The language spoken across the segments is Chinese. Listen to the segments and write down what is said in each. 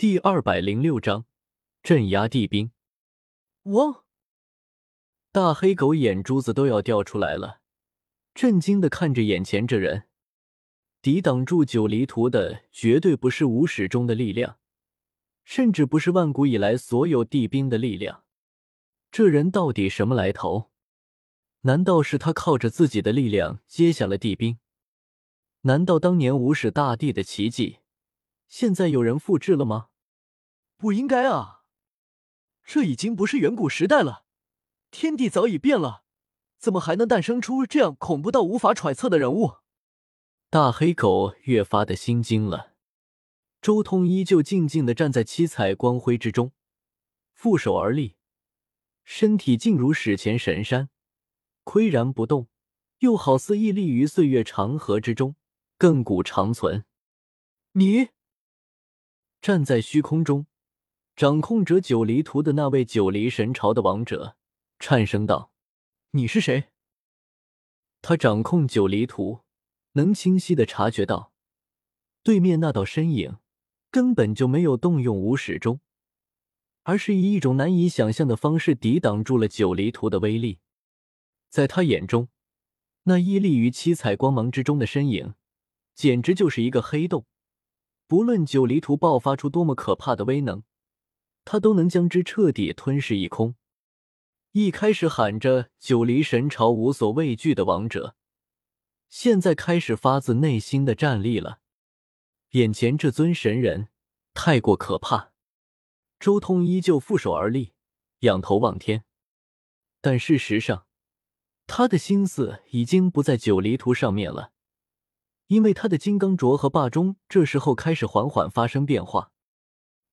第二百零六章镇压地兵。汪！大黑狗眼珠子都要掉出来了，震惊的看着眼前这人。抵挡住九黎图的绝对不是无始中的力量，甚至不是万古以来所有地兵的力量。这人到底什么来头？难道是他靠着自己的力量接下了地兵？难道当年无始大帝的奇迹，现在有人复制了吗？不应该啊！这已经不是远古时代了，天地早已变了，怎么还能诞生出这样恐怖到无法揣测的人物？大黑狗越发的心惊了。周通依旧静静的站在七彩光辉之中，负手而立，身体静如史前神山，岿然不动，又好似屹立于岁月长河之中，亘古长存。你站在虚空中。掌控者九黎图的那位九黎神朝的王者颤声道：“你是谁？”他掌控九黎图，能清晰的察觉到，对面那道身影根本就没有动用无始钟，而是以一种难以想象的方式抵挡住了九黎图的威力。在他眼中，那屹立于七彩光芒之中的身影，简直就是一个黑洞。不论九黎图爆发出多么可怕的威能。他都能将之彻底吞噬一空。一开始喊着“九离神朝无所畏惧”的王者，现在开始发自内心的站立了。眼前这尊神人太过可怕。周通依旧负手而立，仰头望天，但事实上，他的心思已经不在九离图上面了，因为他的金刚镯和霸钟这时候开始缓缓发生变化。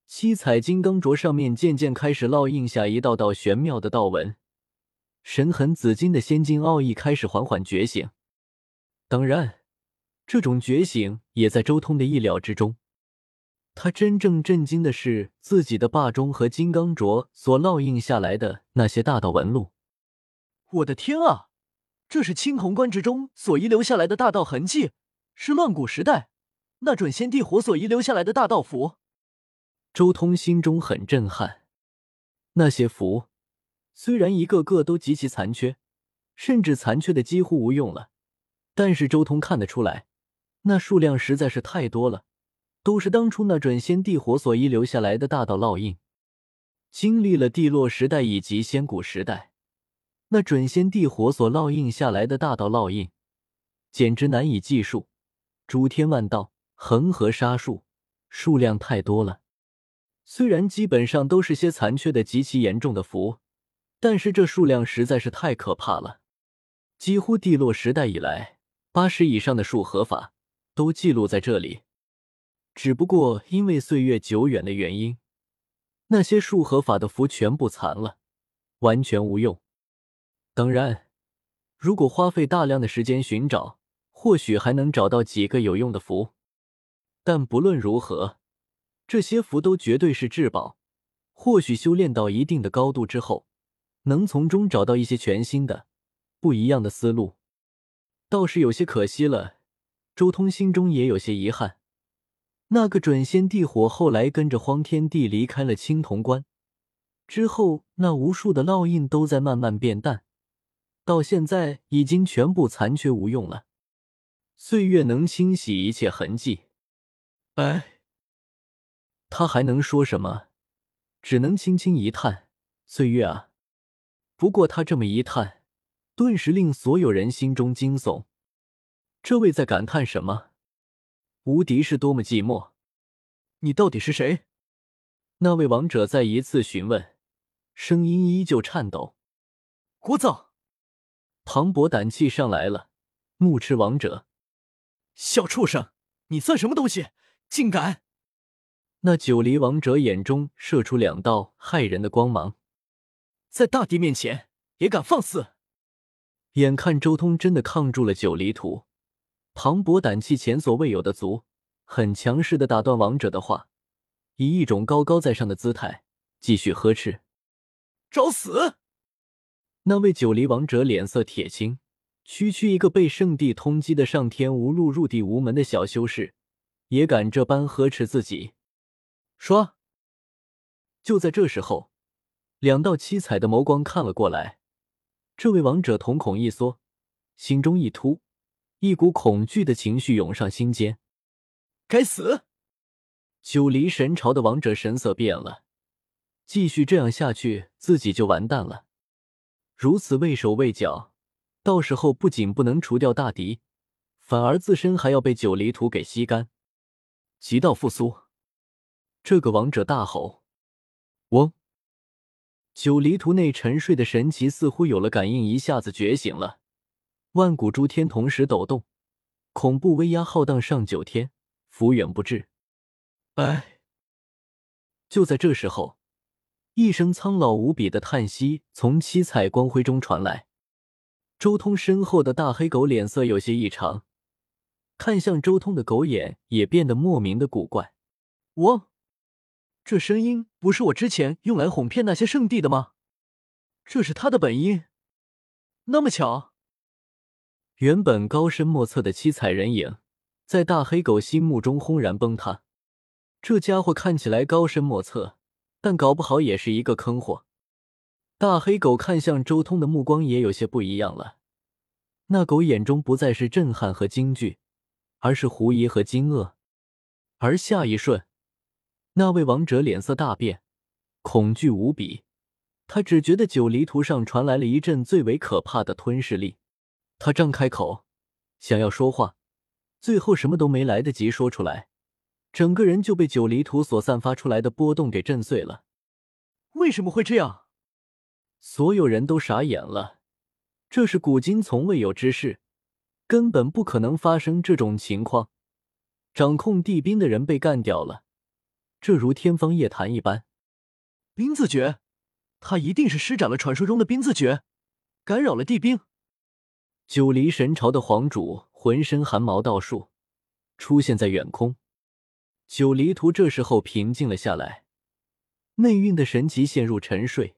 七彩金刚镯上面渐渐开始烙印下一道道玄妙的道纹，神痕紫金的仙金奥义开始缓缓觉醒。当然，这种觉醒也在周通的意料之中。他真正震惊的是自己的霸钟和金刚镯所烙印下来的那些大道纹路。我的天啊，这是青铜棺之中所遗留下来的大道痕迹，是乱古时代那准仙帝火所遗留下来的大道符。周通心中很震撼，那些符虽然一个个都极其残缺，甚至残缺的几乎无用了，但是周通看得出来，那数量实在是太多了，都是当初那准仙帝火所遗留下来的大道烙印。经历了地落时代以及仙古时代，那准仙帝火所烙印下来的大道烙印，简直难以计数，诸天万道，恒河沙数，数量太多了。虽然基本上都是些残缺的极其严重的符，但是这数量实在是太可怕了。几乎地落时代以来，八十以上的术合法都记录在这里。只不过因为岁月久远的原因，那些术合法的符全部残了，完全无用。当然，如果花费大量的时间寻找，或许还能找到几个有用的符。但不论如何。这些符都绝对是至宝，或许修炼到一定的高度之后，能从中找到一些全新的、不一样的思路，倒是有些可惜了。周通心中也有些遗憾，那个准仙地火后来跟着荒天帝离开了青铜关，之后那无数的烙印都在慢慢变淡，到现在已经全部残缺无用了。岁月能清洗一切痕迹，哎。他还能说什么？只能轻轻一叹：“岁月啊！”不过他这么一叹，顿时令所有人心中惊悚。这位在感叹什么？无敌是多么寂寞？你到底是谁？那位王者再一次询问，声音依旧颤抖。聒噪！磅礴胆气上来了。怒斥王者，小畜生，你算什么东西？竟敢！那九黎王者眼中射出两道骇人的光芒，在大帝面前也敢放肆！眼看周通真的抗住了九黎图，磅礴胆气前所未有的足，很强势的打断王者的话，以一种高高在上的姿态继续呵斥：“找死！”那位九黎王者脸色铁青，区区一个被圣地通缉的上天无路入地无门的小修士，也敢这般呵斥自己？说，就在这时候，两道七彩的眸光看了过来。这位王者瞳孔一缩，心中一突，一股恐惧的情绪涌上心间。该死！九黎神朝的王者神色变了，继续这样下去，自己就完蛋了。如此畏手畏脚，到时候不仅不能除掉大敌，反而自身还要被九黎土给吸干。极道复苏！这个王者大吼：“嗡！”九黎图内沉睡的神奇似乎有了感应，一下子觉醒了。万古诸天同时抖动，恐怖威压浩荡上九天，福远不至。哎！就在这时候，一声苍老无比的叹息从七彩光辉中传来。周通身后的大黑狗脸色有些异常，看向周通的狗眼也变得莫名的古怪。我。这声音不是我之前用来哄骗那些圣地的吗？这是他的本音，那么巧。原本高深莫测的七彩人影，在大黑狗心目中轰然崩塌。这家伙看起来高深莫测，但搞不好也是一个坑货。大黑狗看向周通的目光也有些不一样了，那狗眼中不再是震撼和惊惧，而是狐疑和惊愕。而下一瞬。那位王者脸色大变，恐惧无比。他只觉得九黎图上传来了一阵最为可怕的吞噬力。他张开口，想要说话，最后什么都没来得及说出来，整个人就被九黎图所散发出来的波动给震碎了。为什么会这样？所有人都傻眼了。这是古今从未有之事，根本不可能发生这种情况。掌控地兵的人被干掉了。这如天方夜谭一般，冰字诀，他一定是施展了传说中的冰字诀，干扰了地冰。九黎神朝的皇主浑身汗毛倒竖，出现在远空。九黎图这时候平静了下来，内蕴的神奇陷入沉睡，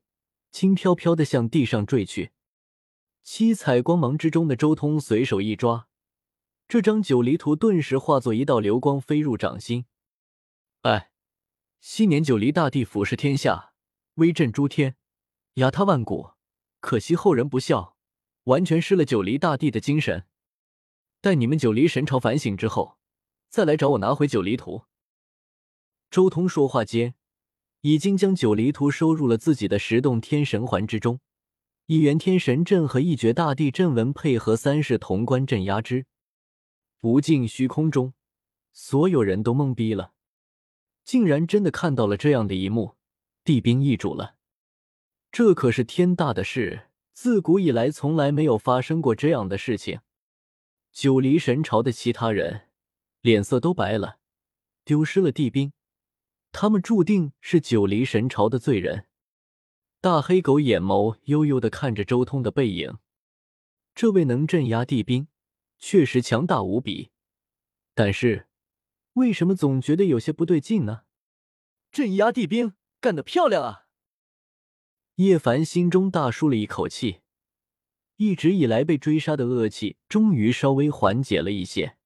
轻飘飘的向地上坠去。七彩光芒之中的周通随手一抓，这张九黎图顿时化作一道流光飞入掌心。昔年九黎大帝俯视天下，威震诸天，压塌万古。可惜后人不孝，完全失了九黎大帝的精神。待你们九黎神朝反省之后，再来找我拿回九黎图。周通说话间，已经将九黎图收入了自己的十洞天神环之中，一元天神阵和一绝大地阵纹配合三世潼关镇压之。无尽虚空中，所有人都懵逼了。竟然真的看到了这样的一幕，地兵易主了，这可是天大的事，自古以来从来没有发生过这样的事情。九黎神朝的其他人脸色都白了，丢失了地兵，他们注定是九黎神朝的罪人。大黑狗眼眸悠悠的看着周通的背影，这位能镇压地兵，确实强大无比，但是。为什么总觉得有些不对劲呢？镇压地兵干得漂亮啊！叶凡心中大舒了一口气，一直以来被追杀的恶气终于稍微缓解了一些。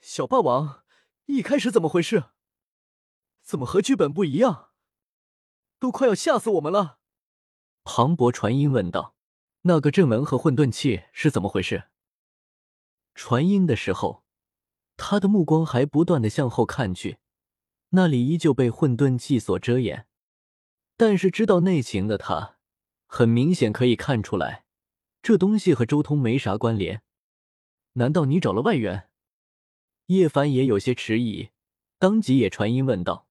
小霸王，一开始怎么回事？怎么和剧本不一样？都快要吓死我们了！磅礴传音问道：“那个阵纹和混沌器是怎么回事？”传音的时候。他的目光还不断的向后看去，那里依旧被混沌气所遮掩。但是知道内情的他，很明显可以看出来，这东西和周通没啥关联。难道你找了外援？叶凡也有些迟疑，当即也传音问道。